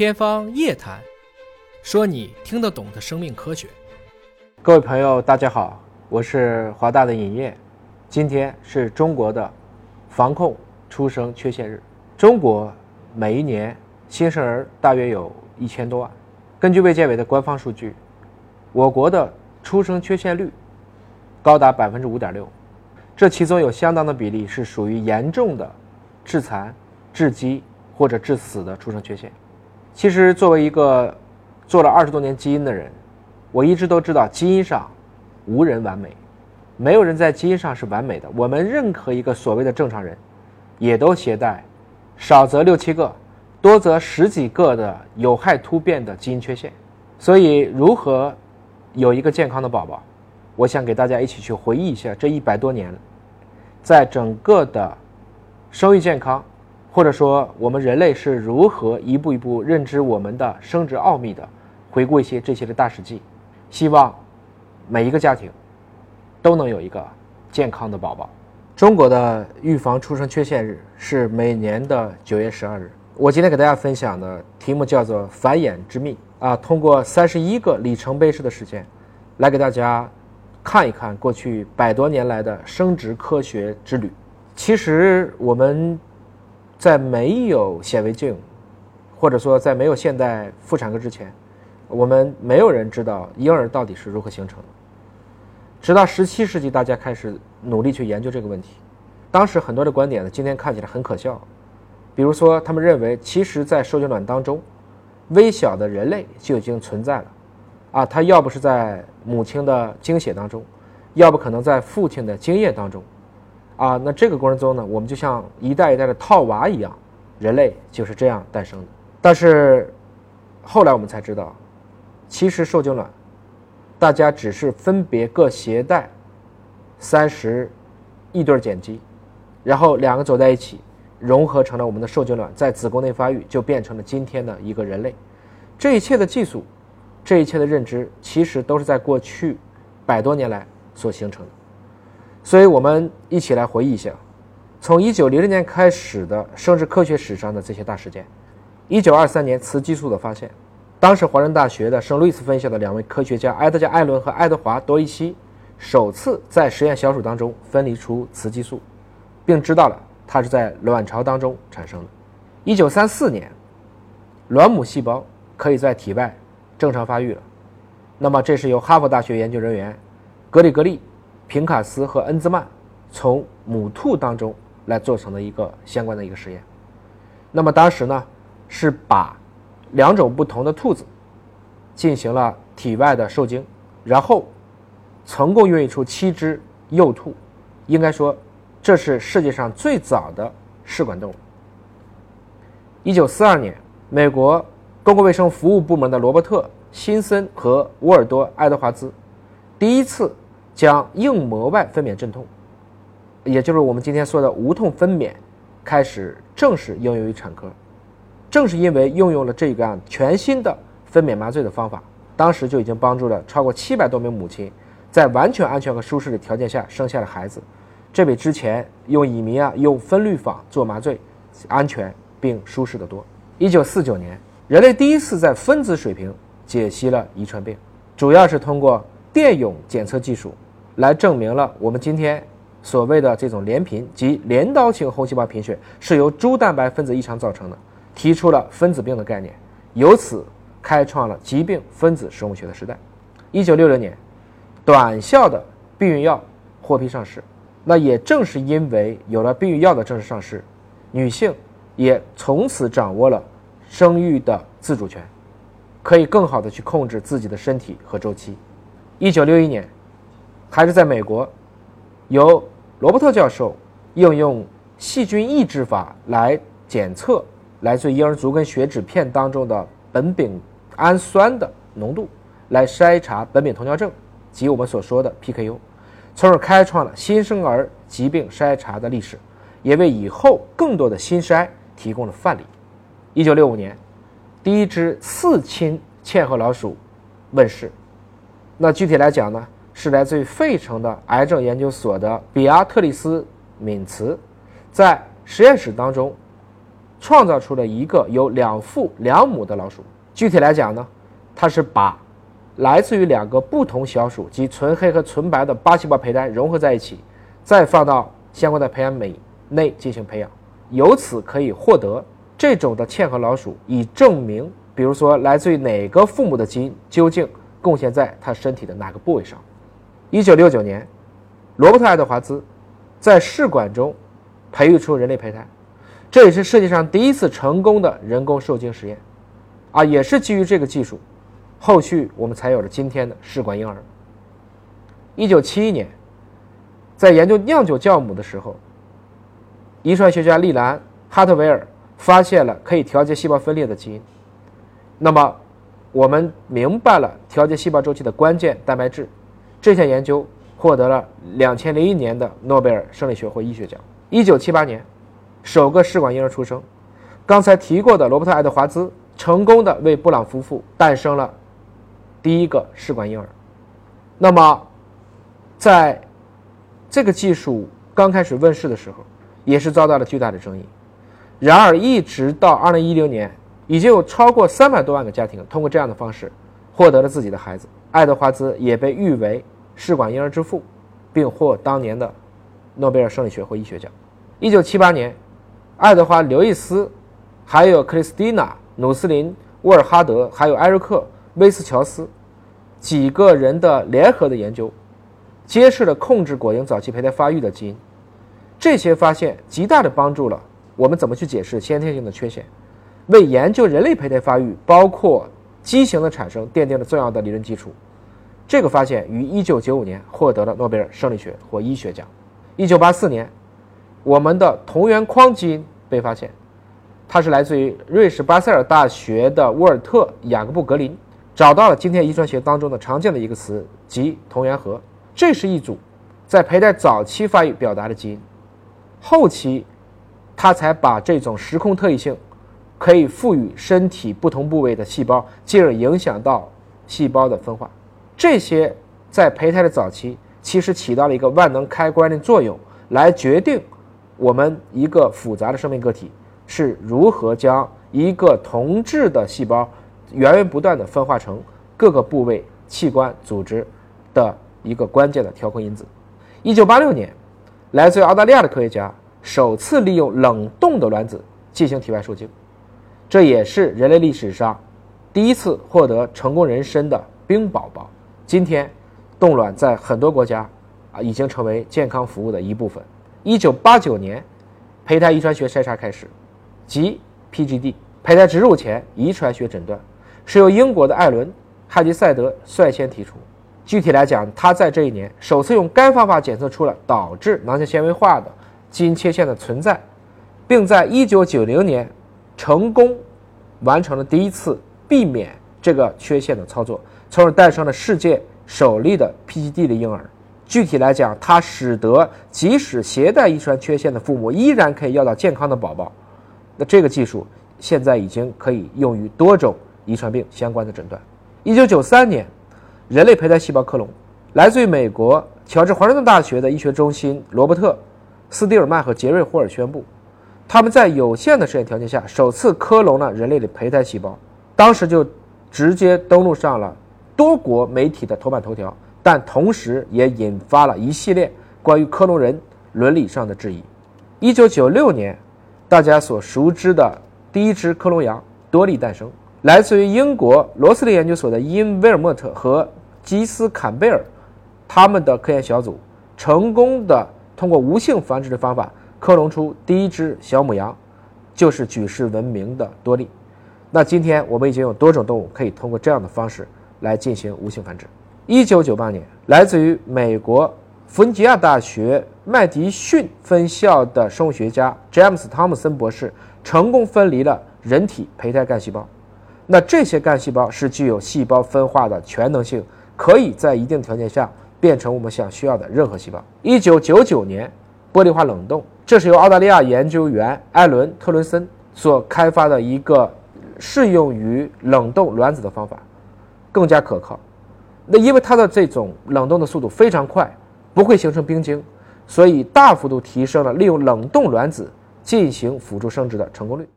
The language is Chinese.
天方夜谭，说你听得懂的生命科学。各位朋友，大家好，我是华大的尹烨。今天是中国的防控出生缺陷日。中国每一年新生儿大约有一千多万。根据卫健委的官方数据，我国的出生缺陷率高达百分之五点六，这其中有相当的比例是属于严重的致残、致畸或者致死的出生缺陷。其实，作为一个做了二十多年基因的人，我一直都知道基因上无人完美，没有人在基因上是完美的。我们任何一个所谓的正常人，也都携带少则六七个。多则十几个的有害突变的基因缺陷，所以如何有一个健康的宝宝？我想给大家一起去回忆一下这一百多年，在整个的生育健康，或者说我们人类是如何一步一步认知我们的生殖奥秘的，回顾一些这些的大事记，希望每一个家庭都能有一个健康的宝宝。中国的预防出生缺陷日是每年的九月十二日。我今天给大家分享的题目叫做“繁衍之秘”啊，通过三十一个里程碑式的事件，来给大家看一看过去百多年来的生殖科学之旅。其实我们在没有显微镜，或者说在没有现代妇产科之前，我们没有人知道婴儿到底是如何形成的。直到十七世纪，大家开始努力去研究这个问题。当时很多的观点呢，今天看起来很可笑。比如说，他们认为，其实，在受精卵当中，微小的人类就已经存在了，啊，它要不是在母亲的精血当中，要不可能在父亲的精液当中，啊，那这个过程中呢，我们就像一代一代的套娃一样，人类就是这样诞生的。但是，后来我们才知道，其实受精卵，大家只是分别各携带三十亿对碱基，然后两个走在一起。融合成了我们的受精卵，在子宫内发育，就变成了今天的一个人类。这一切的技术，这一切的认知，其实都是在过去百多年来所形成的。所以，我们一起来回忆一下，从一九零零年开始的生殖科学史上的这些大事件。一九二三年，雌激素的发现，当时华盛大学的圣路易斯分校的两位科学家埃德加·艾伦和爱德华·多伊西，首次在实验小鼠当中分离出雌激素，并知道了。它是在卵巢当中产生的。一九三四年，卵母细胞可以在体外正常发育了。那么，这是由哈佛大学研究人员格里格利、平卡斯和恩兹曼从母兔当中来做成的一个相关的一个实验。那么，当时呢是把两种不同的兔子进行了体外的受精，然后成功孕育出七只幼兔，应该说。这是世界上最早的试管动物。一九四二年，美国公共卫生服务部门的罗伯特·辛森和沃尔多·爱德华兹第一次将硬膜外分娩镇痛，也就是我们今天说的无痛分娩，开始正式应用于产科。正是因为应用了这个全新的分娩麻醉的方法，当时就已经帮助了超过七百多名母亲在完全安全和舒适的条件下生下了孩子。这比之前用乙醚啊、用分氯仿做麻醉安全并舒适得多。一九四九年，人类第一次在分子水平解析了遗传病，主要是通过电泳检测技术来证明了我们今天所谓的这种连贫及镰刀型红细胞贫血是由猪蛋白分子异常造成的，提出了分子病的概念，由此开创了疾病分子生物学的时代。一九六六年，短效的避孕药获批上市。那也正是因为有了避孕药的正式上市，女性也从此掌握了生育的自主权，可以更好的去控制自己的身体和周期。一九六一年，还是在美国，由罗伯特教授应用细菌抑制法来检测来自婴儿足跟血脂片当中的苯丙氨酸的浓度，来筛查苯丙酮尿症及我们所说的 PKU。从而开创了新生儿疾病筛查的历史，也为以后更多的新筛提供了范例。一九六五年，第一只四亲嵌合老鼠问世。那具体来讲呢，是来自于费城的癌症研究所的比亚特里斯·敏茨，在实验室当中创造出了一个有两父两母的老鼠。具体来讲呢，它是把来自于两个不同小鼠及纯黑和纯白的八细胞胚胎融合在一起，再放到相关的培养皿内进行培养，由此可以获得这种的嵌合老鼠，以证明，比如说来自于哪个父母的基因究竟贡献在它身体的哪个部位上。一九六九年，罗伯特·爱德华兹在试管中培育出人类胚胎，这也是世界上第一次成功的人工受精实验，啊，也是基于这个技术。后续我们才有了今天的试管婴儿。一九七一年，在研究酿酒酵母的时候，遗传学家利兰·哈特维尔发现了可以调节细胞分裂的基因。那么，我们明白了调节细胞周期的关键蛋白质。这项研究获得了两千零一年的诺贝尔生理学或医学奖。一九七八年，首个试管婴儿出生。刚才提过的罗伯特·爱德华兹成功的为布朗夫妇诞生了。第一个试管婴儿，那么，在这个技术刚开始问世的时候，也是遭到了巨大的争议。然而，一直到二零一零年，已经有超过三百多万个家庭通过这样的方式获得了自己的孩子。爱德华兹也被誉为试管婴儿之父，并获当年的诺贝尔生理学或医学奖。一九七八年，爱德华·刘易斯，还有克里斯蒂娜·努斯林·沃尔哈德，还有艾瑞克。威斯乔斯几个人的联合的研究，揭示了控制果蝇早期胚胎发育的基因。这些发现极大的帮助了我们怎么去解释先天性的缺陷，为研究人类胚胎发育，包括畸形的产生，奠定了重要的理论基础。这个发现于1995年获得了诺贝尔生理学或医学奖。1984年，我们的同源框基因被发现，它是来自于瑞士巴塞尔大学的沃尔特·雅各布格林。找到了今天遗传学当中的常见的一个词，即同源核。这是一组在胚胎早期发育表达的基因，后期他才把这种时空特异性可以赋予身体不同部位的细胞，进而影响到细胞的分化。这些在胚胎的早期其实起到了一个万能开关的作用，来决定我们一个复杂的生命个体是如何将一个同质的细胞。源源不断的分化成各个部位、器官、组织的一个关键的调控因子。一九八六年，来自于澳大利亚的科学家首次利用冷冻的卵子进行体外受精，这也是人类历史上第一次获得成功人参的冰宝宝。今天，冻卵在很多国家啊已经成为健康服务的一部分。一九八九年，胚胎遗传学筛查开始，即 PGD，胚胎植入前遗传学诊断。是由英国的艾伦·汉吉赛德率先提出。具体来讲，他在这一年首次用该方法检测出了导致囊性纤维化的基因缺陷的存在，并在1990年成功完成了第一次避免这个缺陷的操作，从而诞生了世界首例的 PGD 的婴儿。具体来讲，它使得即使携带遗传缺陷的父母依然可以要到健康的宝宝。那这个技术现在已经可以用于多种。遗传病相关的诊断。一九九三年，人类胚胎细胞克隆，来自于美国乔治华盛顿大学的医学中心罗伯特·斯蒂尔曼和杰瑞·霍尔宣布，他们在有限的实验条件下首次克隆了人类的胚胎细胞。当时就直接登陆上了多国媒体的头版头条，但同时也引发了一系列关于克隆人伦理上的质疑。一九九六年，大家所熟知的第一只克隆羊多利诞生。来自于英国罗斯利研究所的伊恩·威尔莫特和基斯·坎贝尔，他们的科研小组成功的通过无性繁殖的方法克隆出第一只小母羊，就是举世闻名的多利。那今天我们已经有多种动物可以通过这样的方式来进行无性繁殖。一九九八年，来自于美国弗吉尼亚大学麦迪逊分校的生物学家詹姆斯·汤姆森博士成功分离了人体胚胎干细胞。那这些干细胞是具有细胞分化的全能性，可以在一定条件下变成我们想需要的任何细胞。一九九九年，玻璃化冷冻，这是由澳大利亚研究员艾伦·特伦森所开发的一个适用于冷冻卵子的方法，更加可靠。那因为它的这种冷冻的速度非常快，不会形成冰晶，所以大幅度提升了利用冷冻卵子进行辅助生殖的成功率。